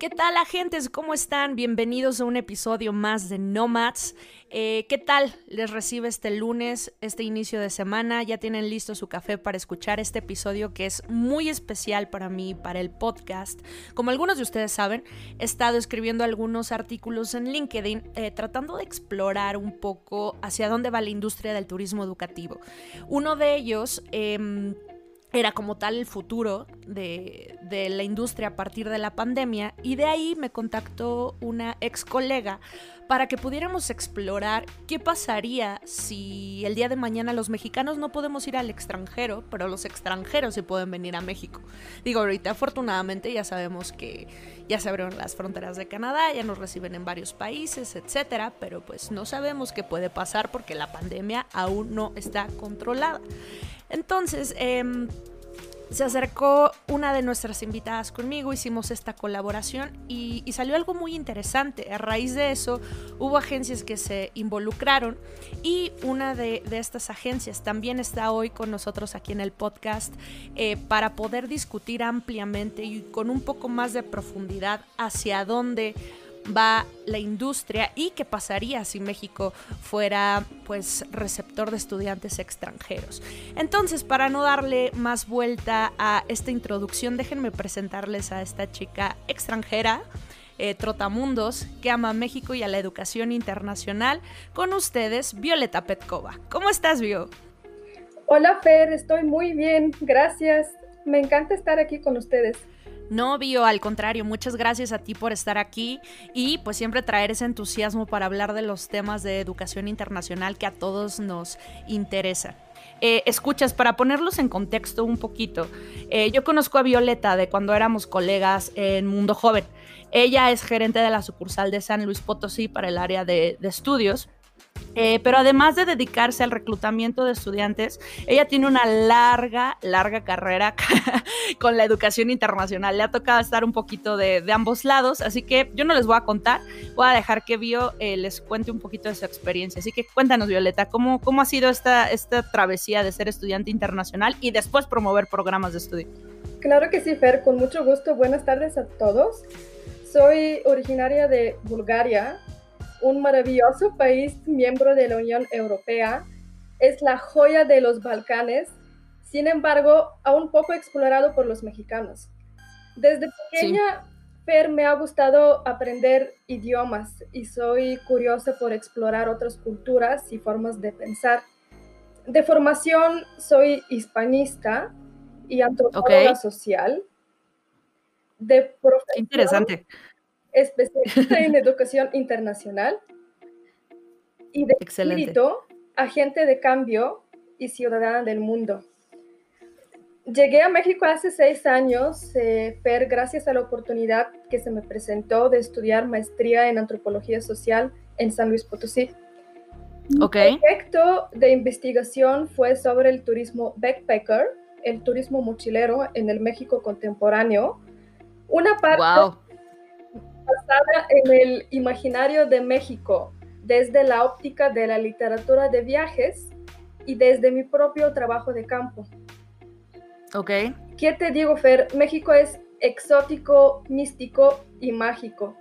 ¿Qué tal, agentes? ¿Cómo están? Bienvenidos a un episodio más de Nomads. Eh, ¿Qué tal les recibe este lunes, este inicio de semana? Ya tienen listo su café para escuchar este episodio que es muy especial para mí, para el podcast. Como algunos de ustedes saben, he estado escribiendo algunos artículos en LinkedIn eh, tratando de explorar un poco hacia dónde va la industria del turismo educativo. Uno de ellos... Eh, era como tal el futuro de, de, la industria a partir de la pandemia y de ahí me contactó una ex colega para que pudiéramos explorar qué pasaría si el día de mañana los mexicanos no podemos ir al extranjero, pero los extranjeros sí pueden venir a México. Digo, ahorita afortunadamente ya sabemos que ya se abrieron las fronteras de Canadá, ya nos reciben en varios países, etcétera, pero pues no sabemos qué puede pasar porque la pandemia aún no está controlada. Entonces, eh, se acercó una de nuestras invitadas conmigo, hicimos esta colaboración y, salió algo muy interesante. A raíz de eso hubo agencias que se involucraron y una de, de estas agencias también está hoy con nosotros aquí en el podcast eh, para poder discutir ampliamente y con un poco más de profundidad hacia dónde va la industria y qué pasaría si México fuera pues receptor de estudiantes extranjeros. Entonces, para no darle más vuelta a esta introducción, déjenme presentarles a esta chica extranjera. Eh, Trotamundos, que ama a México y a la educación internacional. Con ustedes, Violeta Petkova. ¿Cómo estás, Vio? Hola, Fer, estoy muy bien, gracias. Me encanta estar aquí con ustedes. No, Bio, al contrario, muchas gracias a ti por estar aquí y pues siempre traer ese entusiasmo para hablar de los temas de educación internacional que a todos nos interesa. Eh, escuchas, para ponerlos en contexto un poquito, eh, yo conozco a Violeta de cuando éramos colegas en Mundo Joven. Ella es gerente de la sucursal de San Luis Potosí para el área de estudios eh, pero además de dedicarse al reclutamiento de estudiantes, ella tiene una larga, larga carrera con la educación internacional. Le ha tocado estar un poquito de, ambos lados, así que yo no les voy a contar, voy a dejar que Bio eh, les cuente un poquito de su experiencia. Así que cuéntanos, Violeta, ¿cómo, cómo ha sido esta, esta travesía de ser estudiante internacional y después promover programas de estudio? Claro que sí, Fer, con mucho gusto. Buenas tardes a todos. Soy originaria de Bulgaria, un maravilloso país miembro de la Unión Europea, es la joya de los Balcanes, sin embargo, aún poco explorado por los mexicanos. Desde pequeña, sí. Fer, me ha gustado aprender idiomas y soy curiosa por explorar otras culturas y formas de pensar. De formación, soy hispanista y antropóloga okay. social. De profesión, Interesante especialista en educación internacional y de Excelente. espíritu, agente de cambio y ciudadana del mundo. Llegué a México hace seis años, eh, Fer, gracias a la oportunidad que se me presentó de estudiar maestría en antropología social en San Luis Potosí. Okay. Mi proyecto de investigación fue sobre el turismo backpacker, el turismo mochilero en el México contemporáneo. Una parte wow basada en el imaginario de México, desde la óptica de la literatura de viajes y desde mi propio trabajo de campo. Ok. ¿Qué te digo, Fer? México es exótico, místico y mágico.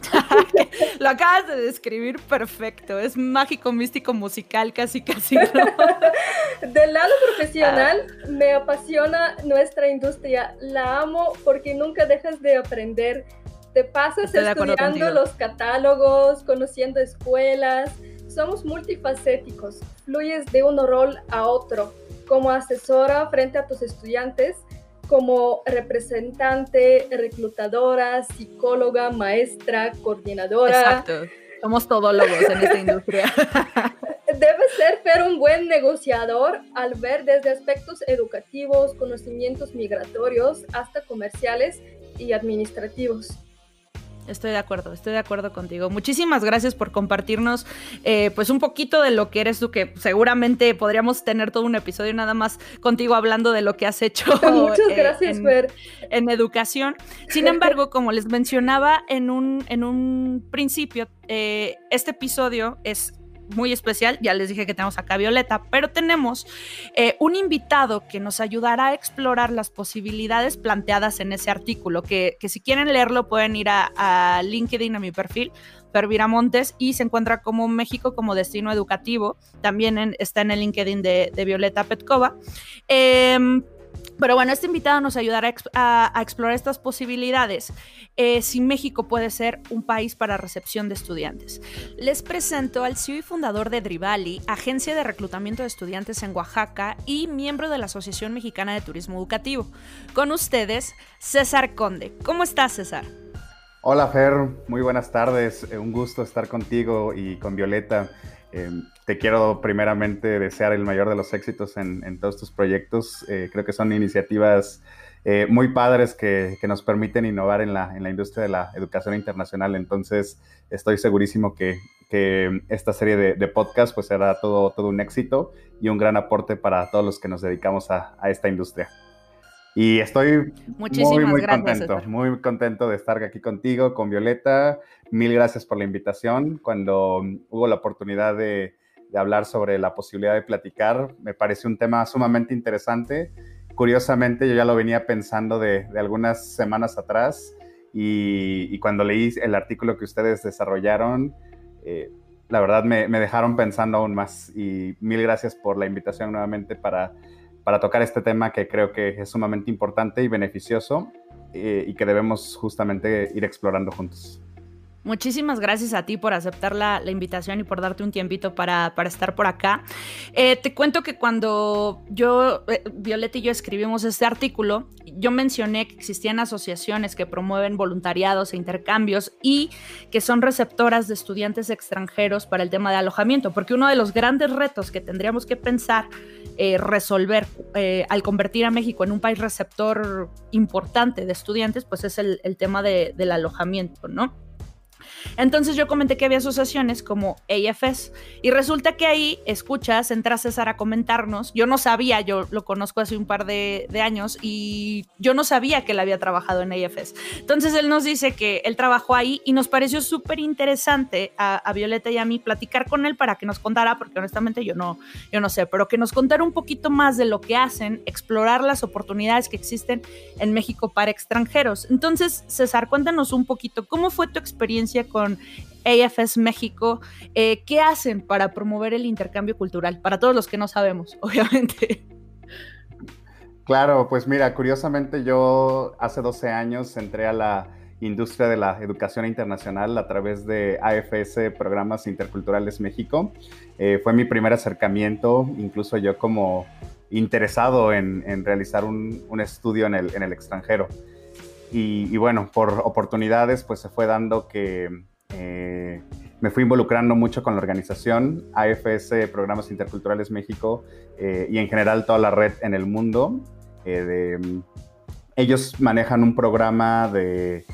Lo acabas de describir perfecto. Es mágico, místico, musical, casi, casi. ¿no? Del lado profesional, ah. me apasiona nuestra industria. La amo porque nunca dejas de aprender te pasas Estoy estudiando los catálogos, conociendo escuelas. Somos multifacéticos, fluyes de un rol a otro, como asesora frente a tus estudiantes, como representante, reclutadora, psicóloga, maestra, coordinadora. Exacto. Somos todólogos en esta industria. Debes ser pero un buen negociador al ver desde aspectos educativos, conocimientos migratorios hasta comerciales y administrativos. Estoy de acuerdo, estoy de acuerdo contigo. Muchísimas gracias por compartirnos eh, pues un poquito de lo que eres tú, que seguramente podríamos tener todo un episodio nada más contigo hablando de lo que has hecho. Muchas eh, gracias, en, Fer. En educación. Sin embargo, como les mencionaba en un, en un principio, eh, este episodio es muy especial. Ya les dije que tenemos acá a Violeta, pero tenemos eh, un invitado que nos ayudará a explorar las posibilidades planteadas en ese artículo, que, si quieren leerlo pueden ir a, LinkedIn, a mi perfil, Pervira Montes, y se encuentra como México como destino educativo. También está en el LinkedIn de, de Violeta Petkova. Em, pero bueno, este invitado nos ayudará a, explorar estas posibilidades eh, si México puede ser un país para recepción de estudiantes. Les presento al CEO y fundador de Drivali, agencia de reclutamiento de estudiantes en Oaxaca y miembro de la Asociación Mexicana de Turismo Educativo. Con ustedes, César Conde. ¿Cómo estás, César? Hola, Fer. Muy buenas tardes. Eh, un gusto estar contigo y con Violeta. Em, te quiero primeramente desear el mayor de los éxitos en, todos tus proyectos. Eh, creo que son iniciativas eh, muy padres que, nos permiten innovar en la, industria de la educación internacional. Entonces, estoy segurísimo que, esta serie de, podcasts pues será todo un éxito y un gran aporte para todos los que nos dedicamos a, esta industria. Y estoy muy, muy contento, muy contento de estar aquí contigo, con Violeta. Mil gracias por la invitación. Cuando hubo la oportunidad de, hablar sobre la posibilidad de platicar, me pareció un tema sumamente interesante. Curiosamente, yo ya lo venía pensando de, algunas semanas atrás y, cuando leí el artículo que ustedes desarrollaron, eh, la verdad me, dejaron pensando aún más. Y mil gracias por la invitación nuevamente para, para tocar este tema que creo que es sumamente importante y beneficioso eh, y que debemos justamente ir explorando juntos. Muchísimas gracias a ti por aceptar la, invitación y por darte un tiempito para, estar por acá. Eh, te cuento que cuando yo, eh, Violeta y yo escribimos este artículo, yo mencioné que existían asociaciones que promueven voluntariados e intercambios y que son receptoras de estudiantes extranjeros para el tema de alojamiento, porque uno de los grandes retos que tendríamos que pensar eh, resolver al convertir a México en un país receptor importante de estudiantes, pues es el, tema de, del alojamiento, ¿no? Entonces yo comenté que había asociaciones como AFS y resulta que ahí escuchas, entra César a comentarnos. Yo no sabía, yo lo conozco hace un par de, años y yo no sabía que él había trabajado en AFS. Entonces él nos dice que él trabajó ahí y nos pareció súper interesante a, Violeta y a mí platicar con él para que nos contara, porque honestamente yo no, yo no sé, pero que nos contara un poquito más de lo que hacen, explorar las oportunidades que existen en México para extranjeros. Entonces, César, cuéntanos un poquito, ¿cómo fue tu experiencia con AFS México. Eh, ¿Qué hacen para promover el intercambio cultural? Para todos los que no sabemos, obviamente. Claro, pues mira, curiosamente yo hace 12 años entré a la industria de la educación internacional a través de AFS Programas Interculturales México. Eh, fue mi primer acercamiento, incluso yo como interesado en, realizar un, estudio en el, en el extranjero. Y, bueno, por oportunidades, pues se fue dando que eh, me fui involucrando mucho con la organización AFS Programas Interculturales México eh, y en general toda la red en el mundo. Eh, ellos manejan un programa de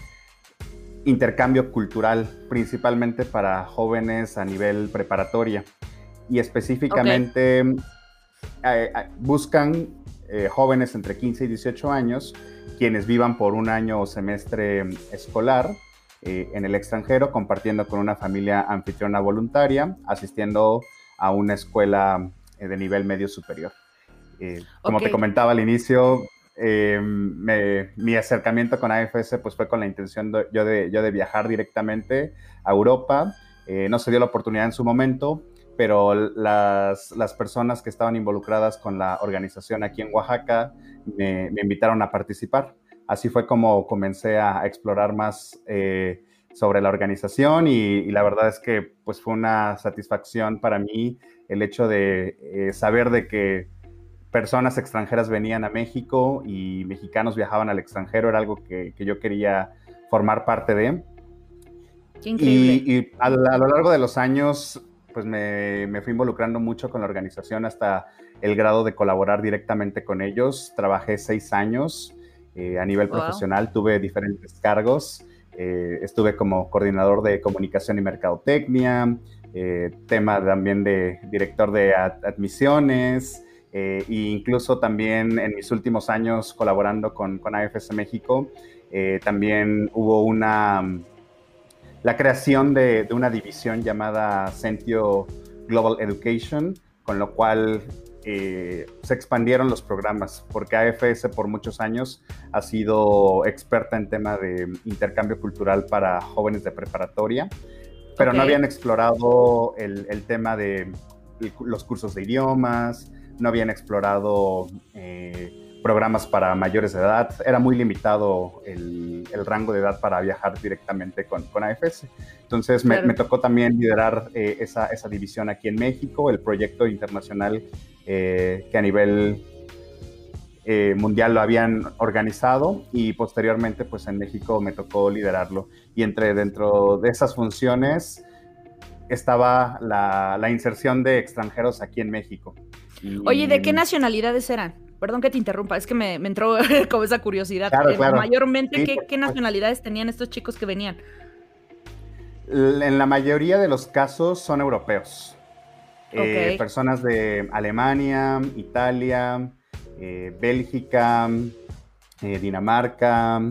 intercambio cultural principalmente para jóvenes a nivel preparatoria y específicamente buscan jóvenes entre 15 y 18 años quienes vivan por un año o semestre escolar eh, en el extranjero, compartiendo con una familia anfitriona voluntaria, asistiendo a una escuela eh, de nivel medio superior. Eh, como te comentaba al inicio, mi acercamiento con AFS pues, fue con la intención de, yo, de, yo de viajar directamente a Europa. no se dio la oportunidad en su momento, pero las, las, personas que estaban involucradas con la organización aquí en Oaxaca me, invitaron a participar. Así fue como comencé a, explorar más eh, sobre la organización y, la verdad es que pues fue una satisfacción para mí el hecho de eh, saber de que personas extranjeras venían a México y mexicanos viajaban al extranjero, era algo que, yo quería formar parte de. Y, a, lo largo de los años pues me, fui involucrando mucho con la organización hasta el grado de colaborar directamente con ellos. Trabajé seis años eh, a nivel profesional, tuve diferentes cargos, eh, estuve como coordinador de comunicación y mercadotecnia, eh, tema también de director de admisiones, e incluso también en mis últimos años colaborando con, con AFS México, también hubo una, la creación de, de una división llamada Centio Global Education, con lo cual eh, se expandieron los programas, porque AFS por muchos años ha sido experta en tema de intercambio cultural para jóvenes de preparatoria, pero no habían explorado el, tema de los cursos de idiomas, no habían explorado eh, programas para mayores de edad, era muy limitado el, rango de edad para viajar directamente con, con AFS. Entonces me, tocó también liderar eh, esa, esa división aquí en México, el proyecto internacional eh, que a nivel eh, mundial lo habían organizado y posteriormente pues en México me tocó liderarlo. Y entre dentro de esas funciones estaba la, inserción de extranjeros aquí en México. Oye, ¿de qué nacionalidades eran? Perdón que te interrumpa, es que me, entró como esa curiosidad. Eh, mayormente, ¿qué, nacionalidades tenían estos chicos que venían? En la mayoría de los casos son europeos. Eh, personas de Alemania, Italia, eh, Bélgica, eh, Dinamarca,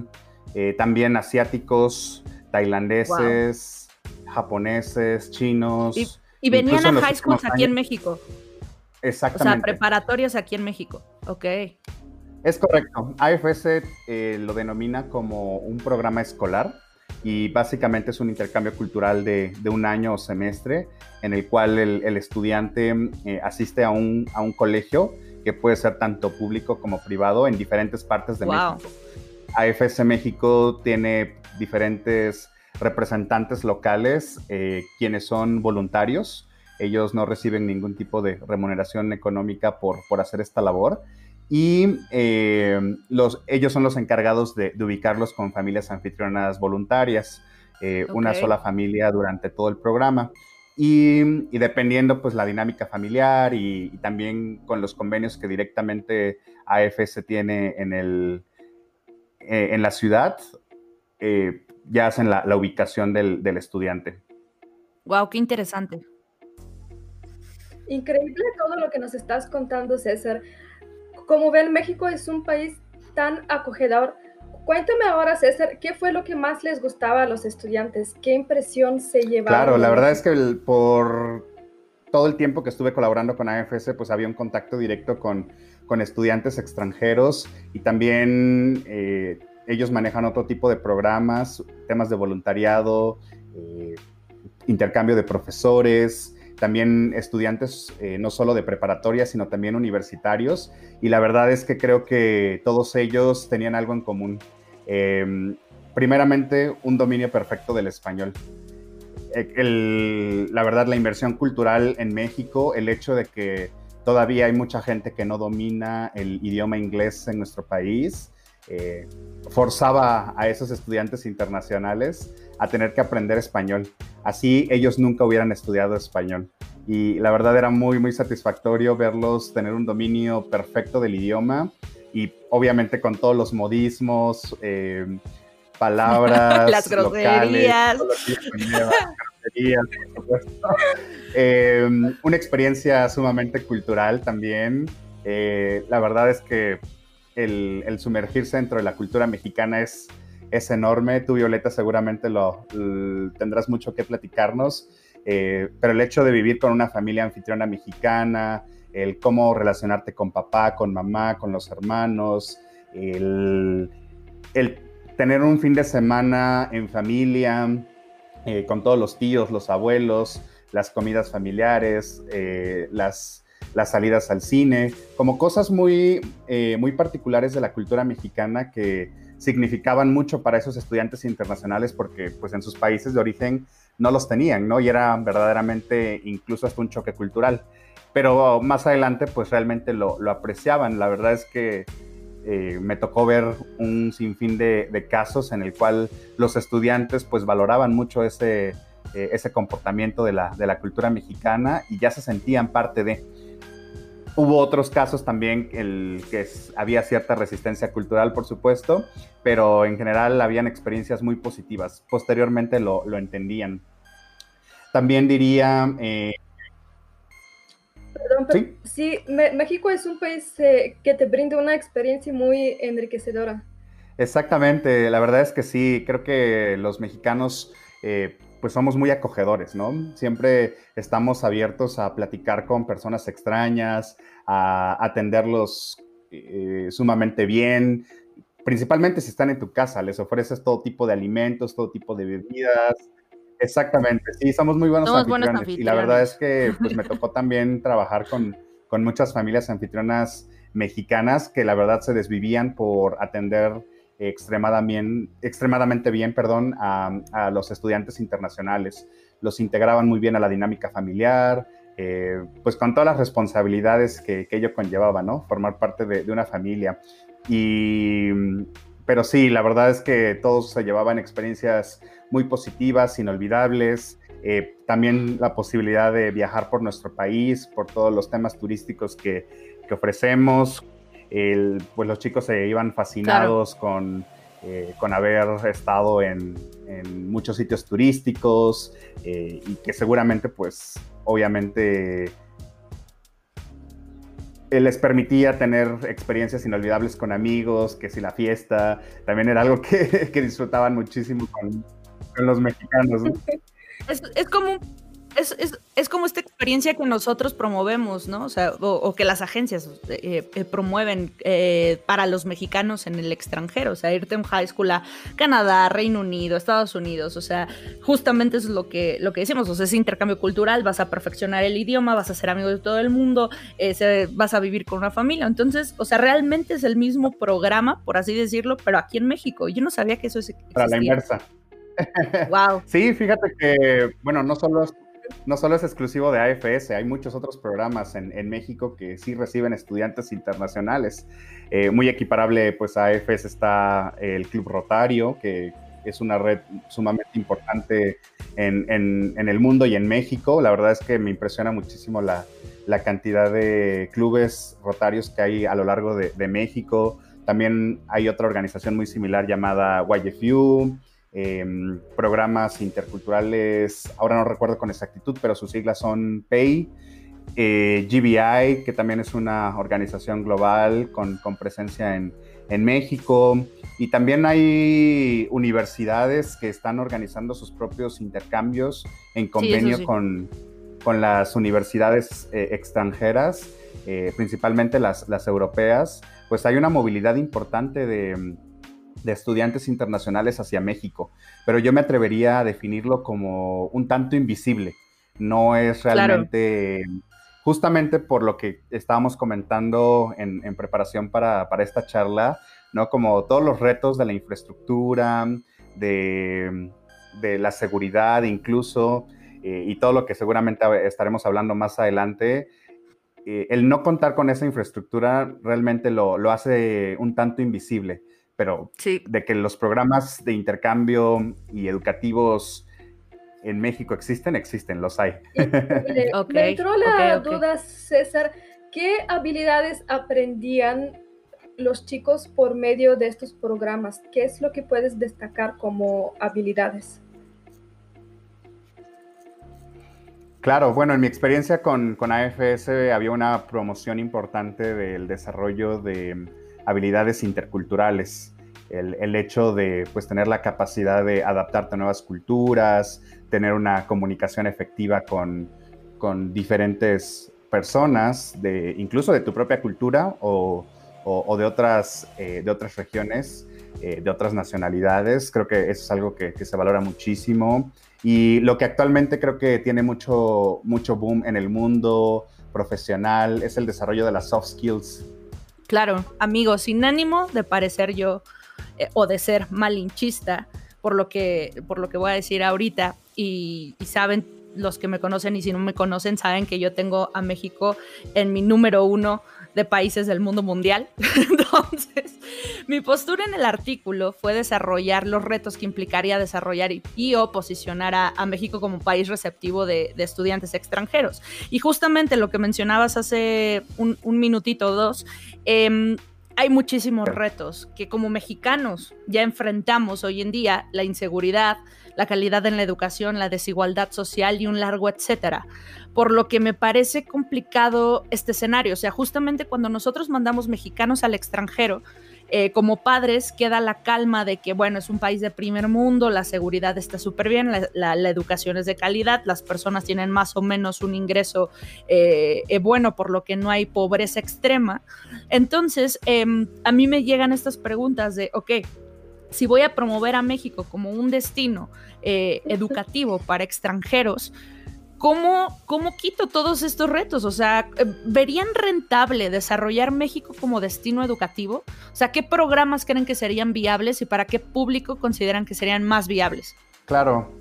también asiáticos, tailandeses, japoneses, chinos. Y, venían a high schools aquí en México. Exactamente. O sea, preparatorios aquí en México. Ok. Es correcto. AFS lo denomina como un programa escolar y básicamente es un intercambio cultural de, un año o semestre en el cual el, estudiante eh, asiste a un, a un, colegio que puede ser tanto público como privado en diferentes partes de México. AFS México tiene diferentes representantes locales eh, quienes son voluntarios. Ellos no reciben ningún tipo de remuneración económica por, por hacer esta labor y eh, los, ellos son los encargados de, ubicarlos con familias anfitrionas voluntarias, eh, una sola familia durante todo el programa. Y, dependiendo pues la dinámica familiar y, también con los convenios que directamente AFS tiene en, el, eh, en la ciudad, ya hacen la, la ubicación del, del estudiante. Wow, qué interesante. Increíble todo lo que nos estás contando, César. Como ven, México es un país tan acogedor. Cuéntame ahora, César, ¿qué fue lo que más les gustaba a los estudiantes? ¿Qué impresión se llevaron? Claro, la verdad es que por todo el tiempo que estuve colaborando con AFS, pues había un contacto directo con, con estudiantes extranjeros y también eh, ellos manejan otro tipo de programas, temas de voluntariado, eh, intercambio de profesores, también estudiantes eh, no solo de preparatoria, sino también universitarios. Y la verdad es que creo que todos ellos tenían algo en común. Em, primeramente, un dominio perfecto del español. E, la verdad, la inversión cultural en México, el hecho de que todavía hay mucha gente que no domina el idioma inglés en nuestro país, eh, forzaba a esos estudiantes internacionales a tener que aprender español. Así ellos nunca hubieran estudiado español. Y la verdad era muy, muy satisfactorio verlos tener un dominio perfecto del idioma y obviamente con todos los modismos, eh, palabras, las groserías. Eh, una experiencia sumamente cultural también. Eh, la verdad es que el, el sumergirse dentro de la cultura mexicana es es enorme. Tú, Violeta, seguramente lo, tendrás mucho que platicarnos, eh, pero el hecho de vivir con una familia anfitriona mexicana, el cómo relacionarte con papá, con mamá, con los hermanos, el, tener un fin de semana en familia, eh, con todos los tíos, los abuelos, las comidas familiares, eh, las, las salidas al cine, como cosas muy, muy particulares de la cultura mexicana que significaban mucho para esos estudiantes internacionales porque pues en sus países de origen no los tenían, ¿no? Y era verdaderamente incluso hasta un choque cultural. Pero más adelante pues realmente lo, apreciaban. La verdad es que eh, me tocó ver un sinfín de, casos en el cual los estudiantes pues valoraban mucho ese, eh, ese comportamiento de la, de la cultura mexicana y ya se sentían parte de. Hubo otros casos también el que había cierta resistencia cultural, por supuesto, pero en general habían experiencias muy positivas. Posteriormente lo, entendían. También diría... Eh, Perdón, ¿Sí? México es un país eh, que te brinda una experiencia muy enriquecedora. Exactamente, la verdad es que sí, creo que los mexicanos eh, pues somos muy acogedores, ¿no? Siempre estamos abiertos a platicar con personas extrañas, a atenderlos eh, sumamente bien, principalmente si están en tu casa, les ofreces todo tipo de alimentos, todo tipo de bebidas. Exactamente, sí, somos muy buenos, anfitriones. Y la verdad es que pues, me tocó también trabajar con, con muchas familias anfitrionas mexicanas que la verdad se desvivían por atender extremadamente, extremadamente bien perdón, a, los estudiantes internacionales. Los integraban muy bien a la dinámica familiar, eh, pues con todas las responsabilidades que, ello conllevaba, ¿no? Formar parte de, una familia. Y, pero sí, la verdad es que todos se llevaban experiencias muy positivas, inolvidables. Eh, también la posibilidad de viajar por nuestro país, por todos los temas turísticos que, que ofrecemos, pues los chicos se iban fascinados con, eh, con haber estado en, muchos sitios turísticos eh, y que seguramente pues obviamente eh, les permitía tener experiencias inolvidables con amigos, que si la fiesta, también era algo que, disfrutaban muchísimo con, los mexicanos. Es, es, como es, es, es, como esta experiencia que nosotros promovemos, ¿no? O sea, o, que las agencias eh, eh, promueven eh, para los mexicanos en el extranjero, o sea, irte en high school a Canadá, Reino Unido, Estados Unidos, o sea, justamente eso es lo que, lo que decimos, o sea, ese intercambio cultural, vas a perfeccionar el idioma, vas a ser amigo de todo el mundo, vas a vivir con una familia, entonces, o sea, realmente es el mismo programa, por así decirlo, pero aquí en México. Yo no sabía que eso es Para la inversa. Wow. Sí, fíjate que, bueno, no solo no solo es exclusivo de AFS, hay muchos otros programas en, México que sí reciben estudiantes internacionales. Eh, muy equiparable, pues a AFS está el Club Rotario, que es una red sumamente importante en, el mundo y en México. La verdad es que me impresiona muchísimo la, cantidad de clubes rotarios que hay a lo largo de, de México. También hay otra organización muy similar llamada YFU. Em, programas interculturales, ahora no recuerdo con exactitud, pero sus siglas son PAY, eh, GBI, que también es una organización global con, presencia en, México, y también hay universidades que están organizando sus propios intercambios en convenio Con, con, las universidades eh, extranjeras, eh, principalmente las, las europeas, pues hay una movilidad importante de de estudiantes internacionales hacia México, pero yo me atrevería a definirlo como un tanto invisible. No es realmente, justamente por lo que estábamos comentando en, preparación para, esta charla, ¿no? Como todos los retos de la infraestructura, de, la seguridad incluso, eh, y todo lo que seguramente estaremos hablando más adelante, eh, el no contar con esa infraestructura realmente lo, lo hace un tanto invisible pero de que los programas de intercambio y educativos en México existen, existen, los hay. Me entró la duda, César, ¿qué habilidades aprendían los chicos por medio de estos programas? ¿Qué es lo que puedes destacar como habilidades? Claro, bueno, en mi experiencia con, con AFS había una promoción importante del desarrollo de habilidades interculturales. El, hecho de pues, tener la capacidad de adaptarte a nuevas culturas, tener una comunicación efectiva con, diferentes personas, de, incluso de tu propia cultura o, de, otras, eh, de otras regiones, eh, de otras nacionalidades. Creo que eso es algo que, se valora muchísimo. Y lo que actualmente creo que tiene mucho, mucho boom en el mundo profesional es el desarrollo de las soft skills Claro, amigos, sin ánimo de parecer yo eh, o de ser malinchista por lo que, por lo que voy a decir ahorita y, saben los que me conocen y si no me conocen saben que yo tengo a México en mi número uno de países del mundo mundial. Entonces, mi postura en el artículo fue desarrollar los retos que implicaría desarrollar y, o posicionar a, México como país receptivo de, estudiantes extranjeros. Y justamente lo que mencionabas hace un, minutito o dos, em, hay muchísimos retos que como mexicanos ya enfrentamos hoy en día, la inseguridad, la calidad en la educación, la desigualdad social y un largo etcétera. Por lo que me parece complicado este escenario. O sea, justamente cuando nosotros mandamos mexicanos al extranjero, eh, como padres queda la calma de que, bueno, es un país de primer mundo, la seguridad está súper bien, la, educación es de calidad, las personas tienen más o menos un ingreso eh, eh, bueno, por lo que no hay pobreza extrema. Entonces, em, a mí me llegan estas preguntas de, ok, si voy a promover a México como un destino educativo para extranjeros, ¿cómo, ¿cómo quito todos estos retos? O sea, eh, ¿verían rentable desarrollar México como destino educativo? O sea, ¿qué programas creen que serían viables y para qué público consideran que serían más viables? Claro.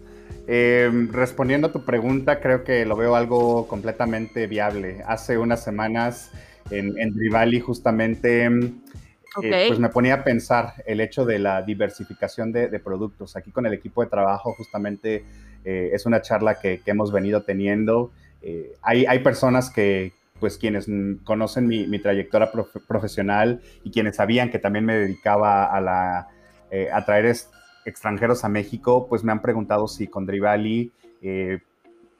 Eh, respondiendo a tu pregunta, creo que lo veo algo completamente viable. Hace unas semanas en, en Rivali justamente eh, pues me ponía a pensar el hecho de la diversificación de, productos. Aquí con el equipo de trabajo justamente eh, es una charla que, hemos venido teniendo. Eh, hay, hay, personas que, pues quienes conocen mi, trayectoria profesional y quienes sabían que también me dedicaba a, la, a traer extranjeros a México, pues me han preguntado si con Drivali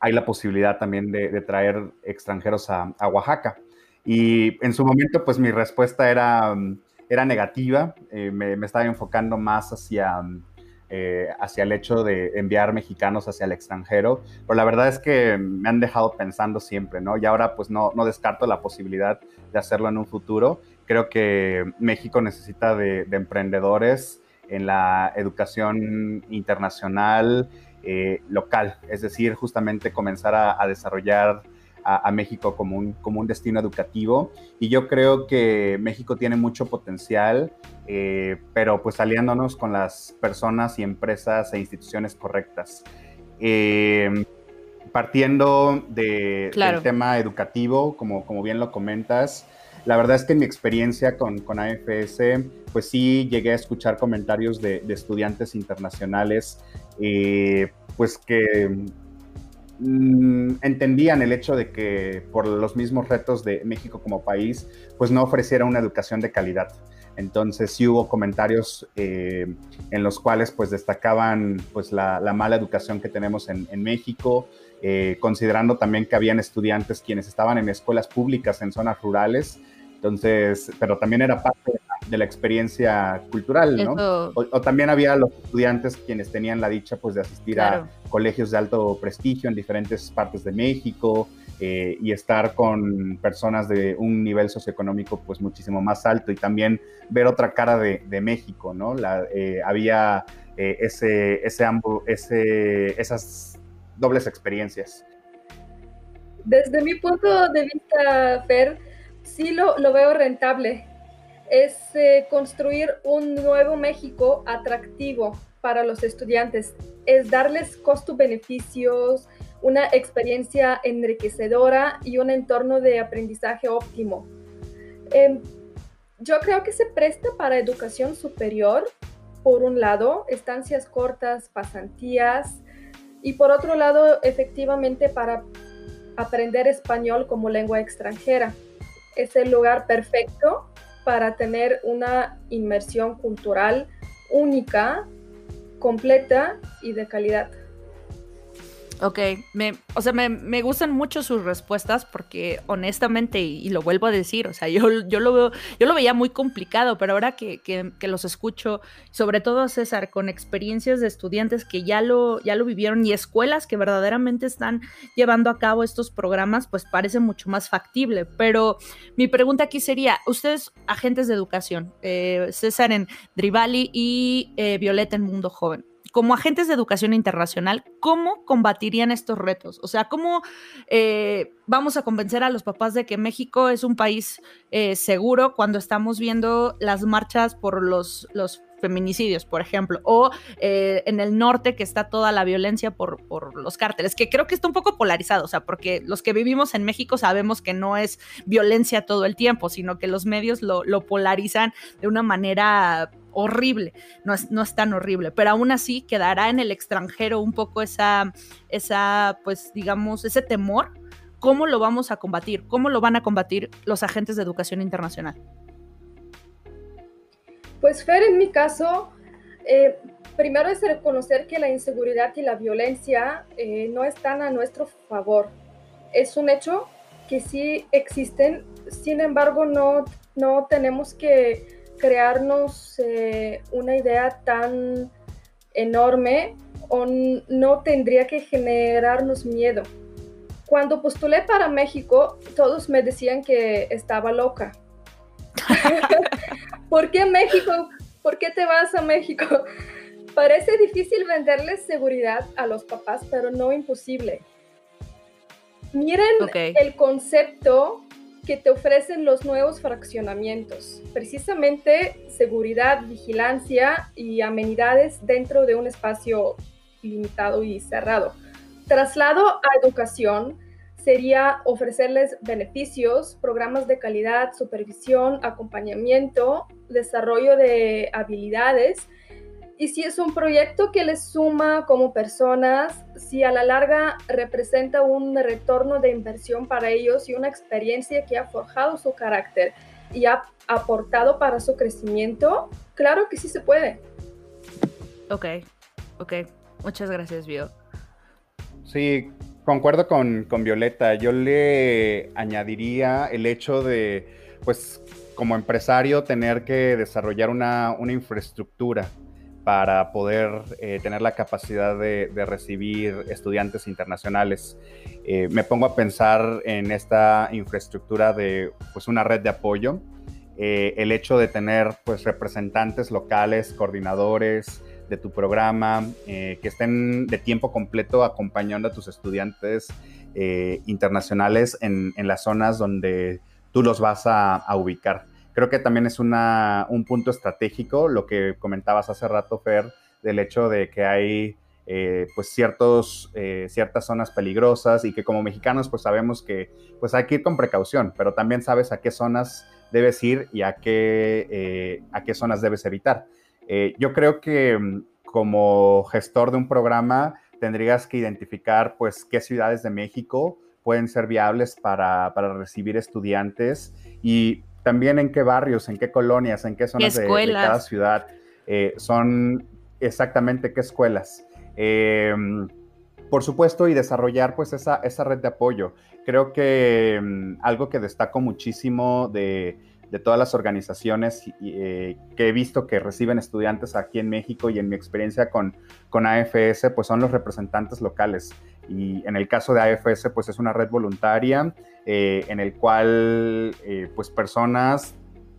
hay la posibilidad también de, traer extranjeros a, a, Oaxaca. Y en su momento, pues mi respuesta era era negativa, eh, me, estaba enfocando más hacia, eh, hacia el hecho de enviar mexicanos hacia el extranjero, pero la verdad es que me han dejado pensando siempre, ¿no? Y ahora pues no, no descarto la posibilidad de hacerlo en un futuro. Creo que México necesita de, emprendedores en la educación internacional eh, local, es decir, justamente comenzar a desarrollar a, México como un, como un destino educativo. Y yo creo que México tiene mucho potencial, eh, pero pues aliándonos con las personas y empresas e instituciones correctas. Eh, partiendo de, del tema educativo, como, como bien lo comentas, la verdad es que en mi experiencia con, con AFS, pues sí llegué a escuchar comentarios de, estudiantes internacionales, eh, pues que Mm, entendían el hecho de que por los mismos retos de México como país, pues no ofreciera una educación de calidad. Entonces sí hubo comentarios eh, en los cuales pues destacaban pues la, mala educación que tenemos en, México, eh, considerando también que habían estudiantes quienes estaban en escuelas públicas en zonas rurales, entonces, pero también era parte de la, experiencia cultural, ¿no? O, también había los estudiantes quienes tenían la dicha pues de asistir a colegios de alto prestigio en diferentes partes de México eh, y estar con personas de un nivel socioeconómico pues muchísimo más alto y también ver otra cara de, México, ¿no? La, eh, había eh, ese, ese, ese, esas dobles experiencias. Desde mi punto de vista, Fer, sí lo, lo veo rentable. Es construir un nuevo México atractivo para los estudiantes es darles costo-beneficios, una experiencia enriquecedora y un entorno de aprendizaje óptimo. Em, yo creo que se presta para educación superior, por un lado, estancias cortas, pasantías, y por otro lado, efectivamente para aprender español como lengua extranjera. Es el lugar perfecto para tener una inmersión cultural única completa y de calidad. Ok, me, o sea, me, gustan mucho sus respuestas porque honestamente, y, lo vuelvo a decir, o sea, yo, yo, lo veo, yo lo veía muy complicado, pero ahora que, los escucho, sobre todo César, con experiencias de estudiantes que ya lo, ya lo vivieron y escuelas que verdaderamente están llevando a cabo estos programas, pues parece mucho más factible. Pero mi pregunta aquí sería, ustedes, agentes de educación, eh, César en Drivali y eh, Violeta en Mundo Joven, como agentes de educación internacional, ¿cómo combatirían estos retos? O sea, ¿cómo eh, vamos a convencer a los papás de que México es un país eh, seguro cuando estamos viendo las marchas por los, los feminicidios, por ejemplo, o eh, en el norte que está toda la violencia por, por, los cárteles, que creo que está un poco polarizado, o sea, porque los que vivimos en México sabemos que no es violencia todo el tiempo, sino que los medios lo, lo polarizan de una manera horrible, no es, no es tan horrible, pero aún así quedará en el extranjero un poco esa, esa, pues digamos, ese temor. ¿Cómo lo vamos a combatir? ¿Cómo lo van a combatir los agentes de educación internacional? Pues Fer, en mi caso, eh, primero es reconocer que la inseguridad y la violencia eh, no están a nuestro favor. Es un hecho que sí existen, sin embargo no, no tenemos que crearnos eh, una idea tan enorme o no tendría que generarnos miedo. Cuando postulé para México, todos me decían que estaba loca, ¿Por qué México? ¿Por qué te vas a México? Parece difícil venderles seguridad a los papás, pero no imposible. Miren el concepto que te ofrecen los nuevos fraccionamientos. Precisamente seguridad, vigilancia y amenidades dentro de un espacio limitado y cerrado. Traslado a educación, sería ofrecerles beneficios, programas de calidad, supervisión, acompañamiento, desarrollo de habilidades. Y si es un proyecto que les suma como personas, si a la larga representa un retorno de inversión para ellos y una experiencia que ha forjado su carácter y ha aportado para su crecimiento, claro que sí se puede. Ok, ok. Muchas gracias, Bio. Sí, Concuerdo con, Violeta. Yo le añadiría el hecho de, pues, como empresario, tener que desarrollar una, infraestructura para poder eh, tener la capacidad de, recibir estudiantes internacionales. Eh, me pongo a pensar en esta infraestructura de pues, una red de apoyo, eh, el hecho de tener pues, representantes locales, coordinadores, de tu programa, que estén de tiempo completo acompañando a tus estudiantes internacionales en, las zonas donde tú los vas a, ubicar. Creo que también es una, un punto estratégico lo que comentabas hace rato, Fer, del hecho de que hay eh, pues ciertos, ciertas zonas peligrosas y que como mexicanos pues sabemos que pues hay que ir con precaución, pero también sabes a qué zonas debes ir y a qué, a qué zonas debes evitar. Eh, yo creo que mm, como gestor de un programa tendrías que identificar pues qué ciudades de México pueden ser viables para, recibir estudiantes y también en qué barrios, en qué colonias, en qué zonas de, cada ciudad eh, son exactamente qué escuelas. Em, por supuesto, y desarrollar pues esa, esa red de apoyo. Creo que mm, algo que destaco muchísimo de, de todas las organizaciones eh, que he visto que reciben estudiantes aquí en México y en mi experiencia con, con AFS, pues son los representantes locales. Y en el caso de AFS, pues es una red voluntaria eh, en el cual eh, pues personas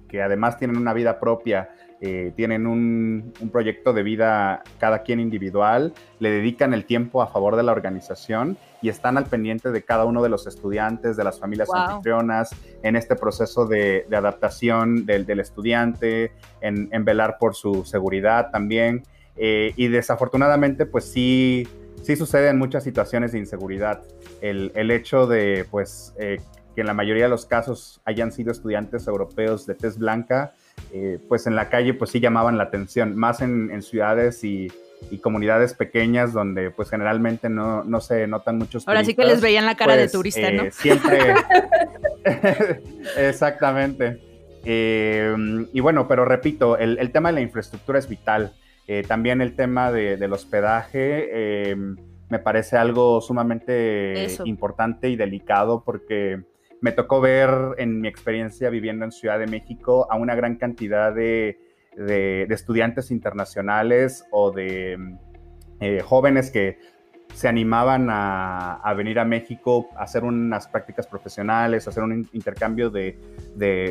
que además tienen una vida propia, eh, tienen un, proyecto de vida cada quien individual, le dedican el tiempo a favor de la organización y están al pendiente de cada uno de los estudiantes, de las familias anfitrionas, en este proceso de, adaptación del, estudiante, en, velar por su seguridad también. Eh, y desafortunadamente, pues sí, sí suceden muchas situaciones de inseguridad. El, hecho de, pues, eh, que en la mayoría de los casos hayan sido estudiantes europeos de tez blanca, eh, pues en la calle pues sí llamaban la atención, más en, ciudades y, comunidades pequeñas donde pues generalmente no, no se notan muchos Ahora sí que les veían la cara de pues, turista, ¿no? Eh, siempre, exactamente. Eh, y bueno, pero repito, el, tema de la infraestructura es vital. también el tema del hospedaje me parece algo sumamente importante y delicado porque me tocó ver en mi experiencia viviendo en Ciudad de México a una gran cantidad de, estudiantes internacionales o de eh, jóvenes que se animaban a, venir a México a hacer unas prácticas profesionales, a hacer un intercambio de,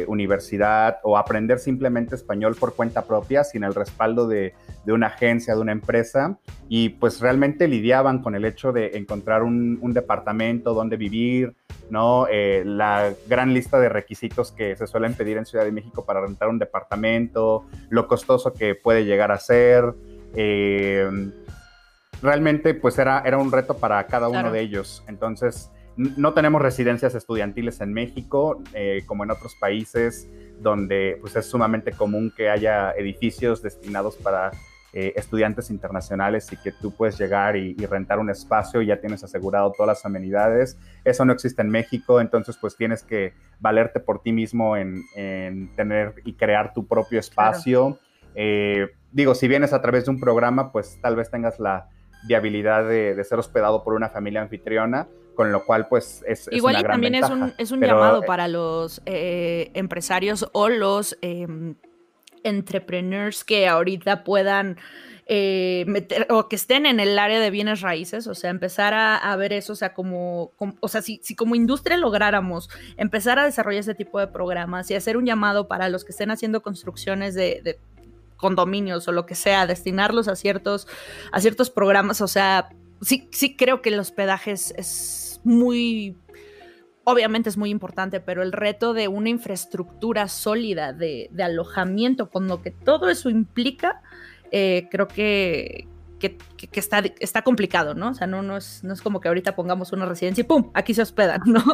universidad o aprender simplemente español por cuenta propia, sin el respaldo de, una agencia, de una empresa, y pues realmente lidiaban con el hecho de encontrar un, departamento donde vivir, ¿no? Eh, la gran lista de requisitos que se suelen pedir en Ciudad de México para rentar un departamento, lo costoso que puede llegar a ser. Eh, realmente pues era, era un reto para cada uno de ellos. Entonces, no tenemos residencias estudiantiles en México, eh, como en otros países, donde pues es sumamente común que haya edificios destinados para eh, estudiantes internacionales y que tú puedes llegar y, rentar un espacio y ya tienes asegurado todas las amenidades. Eso no existe en México, entonces pues tienes que valerte por ti mismo en, tener y crear tu propio espacio. Eh, digo, si vienes a través de un programa, pues tal vez tengas la, viabilidad de, ser hospedado por una familia anfitriona, con lo cual pues es, Igual y también es un, es un llamado eh, para los eh, empresarios o los eh, entrepreneurs que ahorita puedan eh, meter o que estén en el área de bienes raíces, o sea, empezar a, ver eso, o sea, como, o sea, si, si, como industria lográramos empezar a desarrollar ese tipo de programas y hacer un llamado para los que estén haciendo construcciones de condominios o lo que sea, destinarlos a ciertos, a ciertos programas. O sea, sí, sí creo que el hospedaje es, muy obviamente es muy importante, pero el reto de una infraestructura sólida de, alojamiento, con lo que todo eso implica, eh, creo que, que, está, está, complicado, ¿no? O sea, no, no, es, no es como que ahorita pongamos una residencia y ¡pum! Aquí se hospedan, ¿no?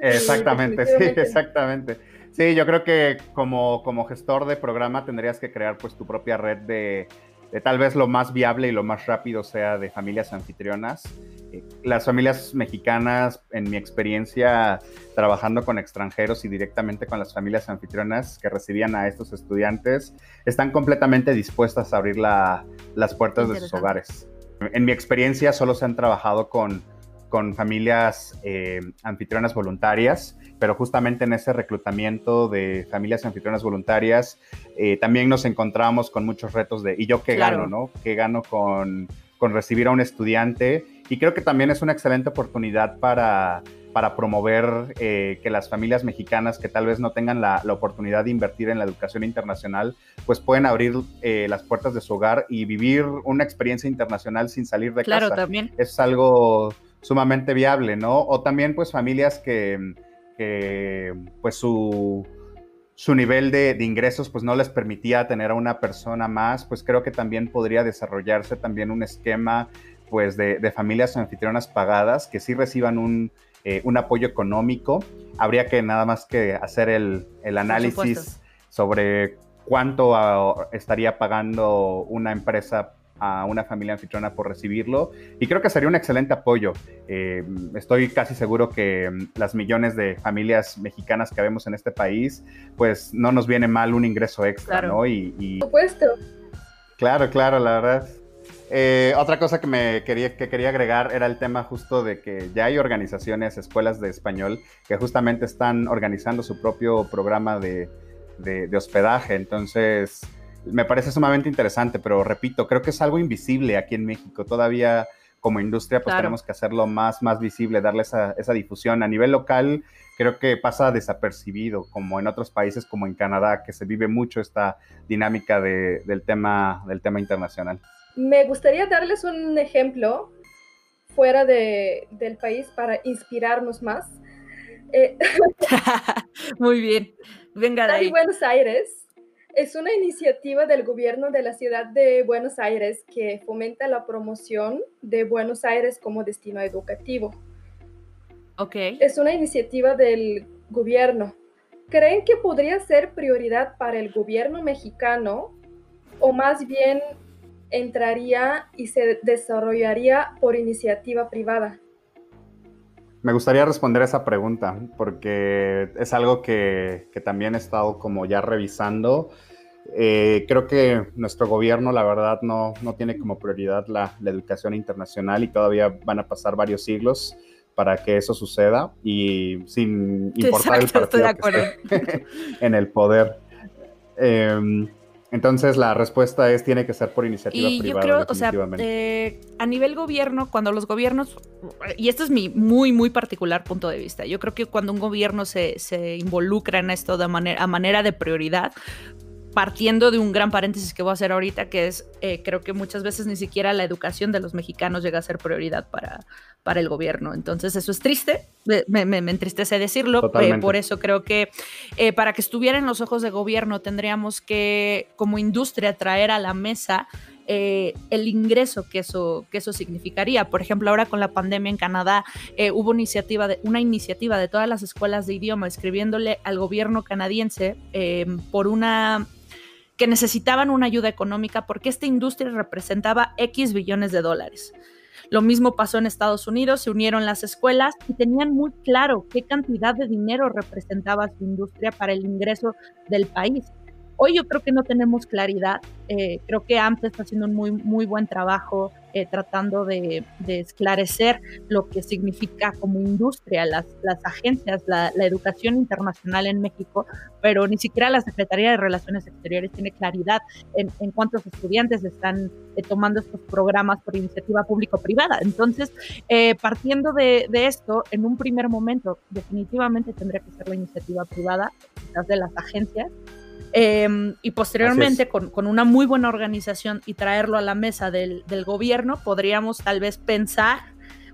exactamente, sí, exactamente. Sí, yo creo que como, como gestor de programa tendrías que crear pues tu propia red de, tal vez lo más viable y lo más rápido sea de familias anfitrionas. Eh, las familias mexicanas, en mi experiencia trabajando con extranjeros y directamente con las familias anfitrionas que recibían a estos estudiantes, están completamente dispuestas a abrir las puertas de sus hogares. En mi experiencia solo se han trabajado con, con familias eh, anfitrionas voluntarias pero justamente en ese reclutamiento de familias anfitrionas voluntarias eh, también nos encontramos con muchos retos de, ¿y yo qué gano, no? ¿Qué gano con, con, recibir a un estudiante? Y creo que también es una excelente oportunidad para, para promover eh, que las familias mexicanas que tal vez no tengan la, la, oportunidad de invertir en la educación internacional, pues pueden abrir eh, las puertas de su hogar y vivir una experiencia internacional sin salir de claro, casa. Claro, también. Es algo sumamente viable, ¿no? O también pues familias que que pues su, su nivel de, ingresos pues no les permitía tener a una persona más, pues creo que también podría desarrollarse también un esquema pues de, familias anfitrionas pagadas que sí reciban un, eh, un, apoyo económico. Habría que nada más que hacer el, el análisis sobre cuánto ah, estaría pagando una empresa a una familia anfitriona por recibirlo y creo que sería un excelente apoyo. Eh, estoy casi seguro que mm, las millones de familias mexicanas que vemos en este país, pues no nos viene mal un ingreso extra, ¿no? Y, Por supuesto. Claro, claro, la verdad. Eh, otra cosa que me quería, que quería agregar era el tema justo de que ya hay organizaciones, escuelas de español, que justamente están organizando su propio programa de, de hospedaje. Entonces, me parece sumamente interesante, pero repito, creo que es algo invisible aquí en México. Todavía como industria pues tenemos que hacerlo más, más visible, darle esa, esa, difusión. A nivel local creo que pasa desapercibido, como en otros países como en Canadá, que se vive mucho esta dinámica del, tema, del tema internacional. Me gustaría darles un ejemplo fuera de, del país para inspirarnos más. Eh, Muy bien, venga de ahí. Buenos Aires es una iniciativa del gobierno de la ciudad de Buenos Aires que fomenta la promoción de Buenos Aires como destino educativo. Ok. Es una iniciativa del gobierno. ¿Creen que podría ser prioridad para el gobierno mexicano o más bien entraría y se desarrollaría por iniciativa privada? Me gustaría responder esa pregunta porque es algo que, también he estado como ya revisando. Eh, creo que nuestro gobierno, la verdad, no, no tiene como prioridad la, educación internacional y todavía van a pasar varios siglos para que eso suceda y sin importar el partido que esté en el poder. Em, Entonces la respuesta es tiene que ser por iniciativa y privada. Yo creo, o sea, eh, a nivel gobierno, cuando los gobiernos, y este es mi muy, muy particular punto de vista, yo creo que cuando un gobierno se, se involucra en esto de manera, a manera de prioridad, partiendo de un gran paréntesis que voy a hacer ahorita, que es, eh, creo que muchas veces ni siquiera la educación de los mexicanos llega a ser prioridad para, para el gobierno. Entonces eso es triste, me, me, entristece decirlo, eh, por eso creo que eh, para que estuviera en los ojos de gobierno tendríamos que como industria traer a la mesa el ingreso que eso, que eso significaría. Por ejemplo, ahora con la pandemia en Canadá hubo iniciativa de, una iniciativa de todas las escuelas de idioma escribiéndole al gobierno canadiense por una que necesitaban una ayuda económica porque esta industria representaba X billones de dólares. Lo mismo pasó en Estados Unidos, se unieron las escuelas y tenían muy claro qué cantidad de dinero representaba su industria para el ingreso del país. Hoy yo creo que no tenemos claridad. Eh, creo que AMPE está haciendo un muy, muy buen trabajo eh, tratando de, esclarecer lo que significa como industria las, las agencias, la, educación internacional en México, pero ni siquiera la Secretaría de Relaciones Exteriores tiene claridad en, cuántos estudiantes están eh, tomando estos programas por iniciativa público-privada. Entonces, partiendo de, de esto, en un primer momento, definitivamente tendría que ser la iniciativa privada, quizás de las agencias, Em, y posteriormente, con, con, una muy buena organización y traerlo a la mesa del, del gobierno, podríamos tal vez pensar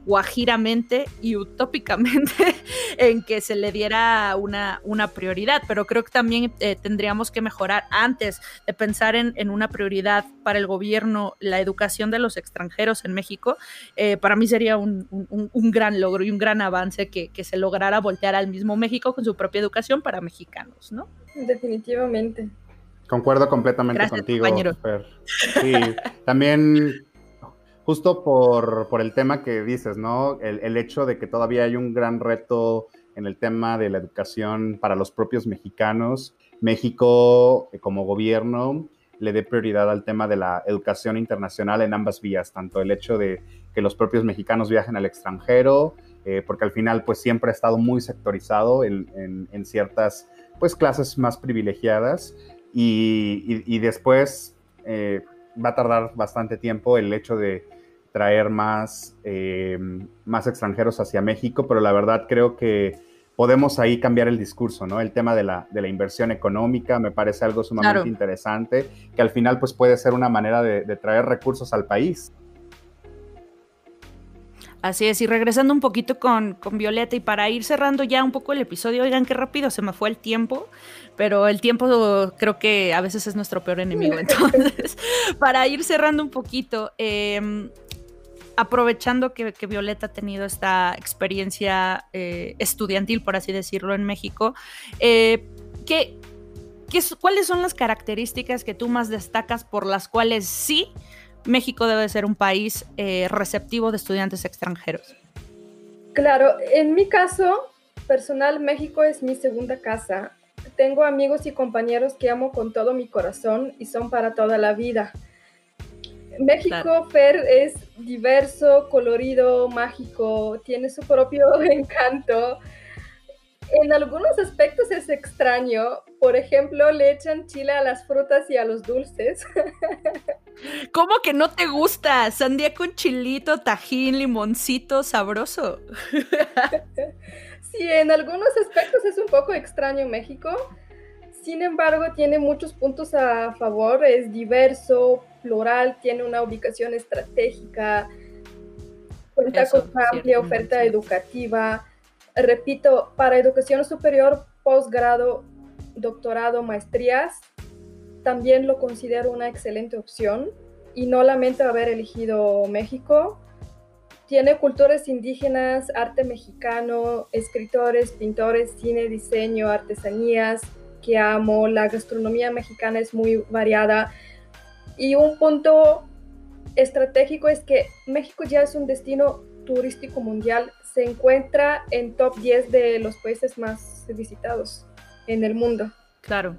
guajiramente y utópicamente en que se le diera una, una prioridad, pero creo que también eh, tendríamos que mejorar antes de pensar en, en, una prioridad para el gobierno la educación de los extranjeros en México. Eh, para mí sería un, un, un, gran logro y un gran avance que, que, se lograra voltear al mismo México con su propia educación para mexicanos, ¿no? Definitivamente. Concuerdo completamente contigo. Sí, también justo por, por, el tema que dices, ¿no? El, el, hecho de que todavía hay un gran reto en el tema de la educación para los propios mexicanos. México, eh, como gobierno, le dé prioridad al tema de la educación internacional en ambas vías, tanto el hecho de que los propios mexicanos viajen al extranjero, eh, porque al final pues siempre ha estado muy sectorizado en, en, en ciertas pues clases más privilegiadas y, y, y después eh, va a tardar bastante tiempo el hecho de traer más, eh, más extranjeros hacia México, pero la verdad creo que podemos ahí cambiar el discurso, ¿no? El tema de la, de la inversión económica me parece algo sumamente interesante, que al final pues puede ser una manera de, de traer recursos al país. Así es, y regresando un poquito con, con, Violeta y para ir cerrando ya un poco el episodio, oigan qué rápido se me fue el tiempo, pero el tiempo creo que a veces es nuestro peor enemigo. Entonces, para ir cerrando un poquito, eh, aprovechando que, Violeta ha tenido esta experiencia eh, estudiantil, por así decirlo, en México, eh, ¿qué, cuáles son las características que tú más destacas por las cuales sí México debe ser un país eh, receptivo de estudiantes extranjeros? Claro, en mi caso personal, México es mi segunda casa. Tengo amigos y compañeros que amo con todo mi corazón y son para toda la vida. México, Fer, es diverso, colorido, mágico, tiene su propio encanto. En algunos aspectos es extraño. Por ejemplo, le echan chile a las frutas y a los dulces. ¿Cómo que no te gusta? Sandía con chilito, tajín, limoncito, sabroso. sí, en algunos aspectos es un poco extraño México. Sin embargo, tiene muchos puntos a favor. Es diverso, plural, tiene una ubicación estratégica, cuenta con una amplia oferta educativa. Repito, para educación superior, posgrado, doctorado, maestrías, también lo considero una excelente opción y no lamento haber elegido México. Tiene culturas indígenas, arte mexicano, escritores, pintores, cine, diseño, artesanías que amo. La gastronomía mexicana es muy variada y un punto estratégico es que México ya es un destino turístico mundial, se encuentra en top 10 de los países más visitados en el mundo. Claro,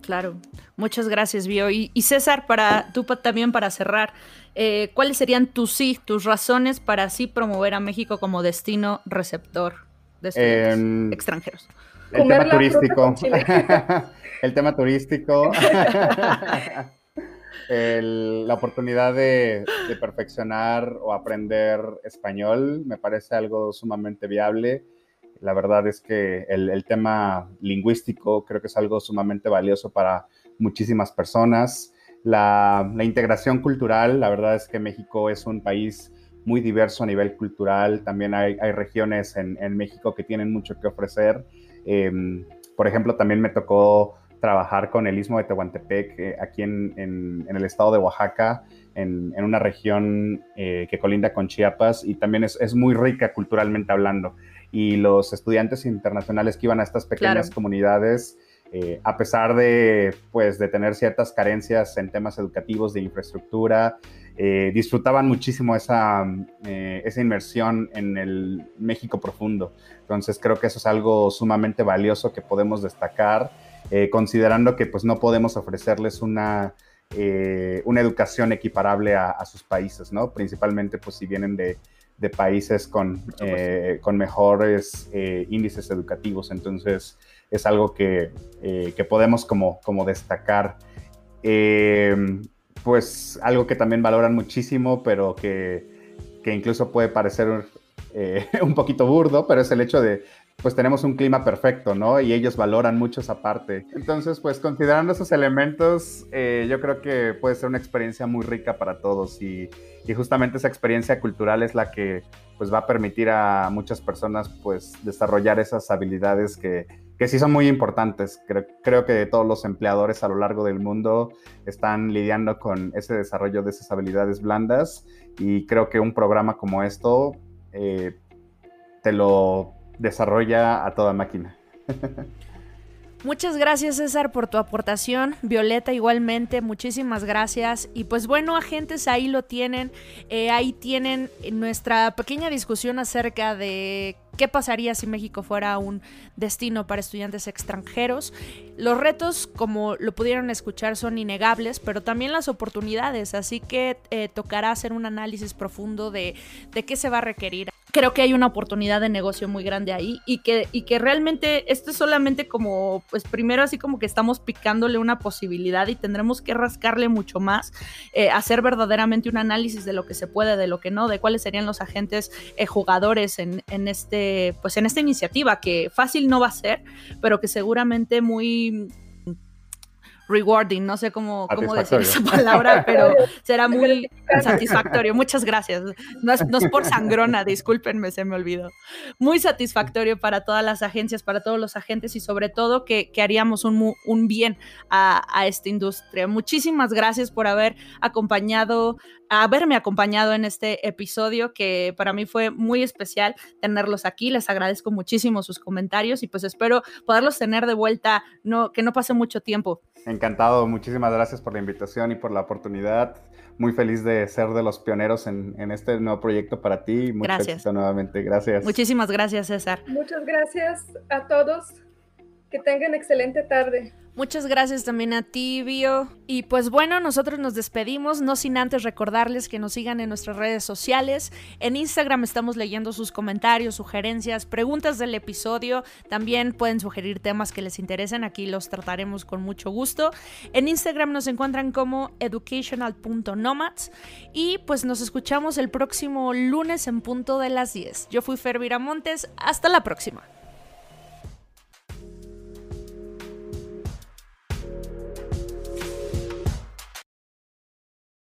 claro. Muchas gracias, Bio. Y, César, para tú también para cerrar, eh, ¿cuáles serían tus sí, tus razones para así promover a México como destino receptor de estudiantes em, extranjeros? El tema turístico. el tema turístico. la oportunidad de, perfeccionar o aprender español me parece algo sumamente viable. La verdad es que el, tema lingüístico creo que es algo sumamente valioso para muchísimas personas. La, integración cultural, la verdad es que México es un país muy diverso a nivel cultural. También hay, regiones en, México que tienen mucho que ofrecer. Em, por ejemplo, también me tocó trabajar con el Istmo de Tehuantepec eh, aquí en, el estado de Oaxaca, en, una región eh, que colinda con Chiapas y también es, muy rica culturalmente hablando. Y los estudiantes internacionales que iban a estas pequeñas comunidades, eh, a pesar de, pues, de tener ciertas carencias en temas educativos de infraestructura, disfrutaban muchísimo esa, esa inmersión en el México profundo. Entonces creo que eso es algo sumamente valioso que podemos destacar eh, considerando que pues no podemos ofrecerles una, eh, una educación equiparable a, sus países, ¿no? Principalmente pues si vienen de, países con, eh, con mejores índices educativos, entonces es algo que, podemos como, como destacar. pues algo que también valoran muchísimo, pero que, que incluso puede parecer un poquito burdo, pero es el hecho de, pues tenemos un clima perfecto, ¿no? Y ellos valoran mucho esa parte. Entonces, pues considerando esos elementos, eh, yo creo que puede ser una experiencia muy rica para todos y, justamente esa experiencia cultural es la que pues va a permitir a muchas personas pues desarrollar esas habilidades que, que sí son muy importantes. Creo, creo, que todos los empleadores a lo largo del mundo están lidiando con ese desarrollo de esas habilidades blandas y creo que un programa como esto eh, te lo desarrolla a toda máquina. Muchas gracias César por tu aportación, Violeta igualmente, muchísimas gracias. Y pues bueno, agentes, ahí lo tienen, eh, ahí tienen nuestra pequeña discusión acerca de qué pasaría si México fuera un destino para estudiantes extranjeros. Los retos, como lo pudieron escuchar, son innegables, pero también las oportunidades, así que eh, tocará hacer un análisis profundo de, de qué se va a requerir creo que hay una oportunidad de negocio muy grande ahí y que, y que realmente esto es solamente como, pues primero así como que estamos picándole una posibilidad y tendremos que rascarle mucho más, eh, hacer verdaderamente un análisis de lo que se puede, de lo que no, de cuáles serían los agentes eh, jugadores en, en, este, pues en esta iniciativa, que fácil no va a ser, pero que seguramente muy rewarding, no sé cómo, cómo decir esa palabra, pero será muy satisfactorio. Muchas gracias. No es, por sangrona, discúlpenme, se me olvidó. Muy satisfactorio para todas las agencias, para todos los agentes y sobre todo que, haríamos un, un bien a, a, esta industria. Muchísimas gracias por haber acompañado haberme acompañado en este episodio que para mí fue muy especial tenerlos aquí. Les agradezco muchísimo sus comentarios y pues espero poderlos tener de vuelta, no, que no pase mucho tiempo. Encantado, muchísimas gracias por la invitación y por la oportunidad. Muy feliz de ser de los pioneros en, este nuevo proyecto para ti. Muchas gracias. nuevamente. Gracias. Muchísimas gracias, César. Muchas gracias a todos. Que tengan excelente tarde. Muchas gracias también a ti, Bio. Y pues bueno, nosotros nos despedimos, no sin antes recordarles que nos sigan en nuestras redes sociales. En Instagram estamos leyendo sus comentarios, sugerencias, preguntas del episodio. También pueden sugerir temas que les interesen, aquí los trataremos con mucho gusto. En Instagram nos encuentran como educational.nomads. Y pues nos escuchamos el próximo lunes en punto de las 10. Yo fui Fer Montes, hasta la próxima.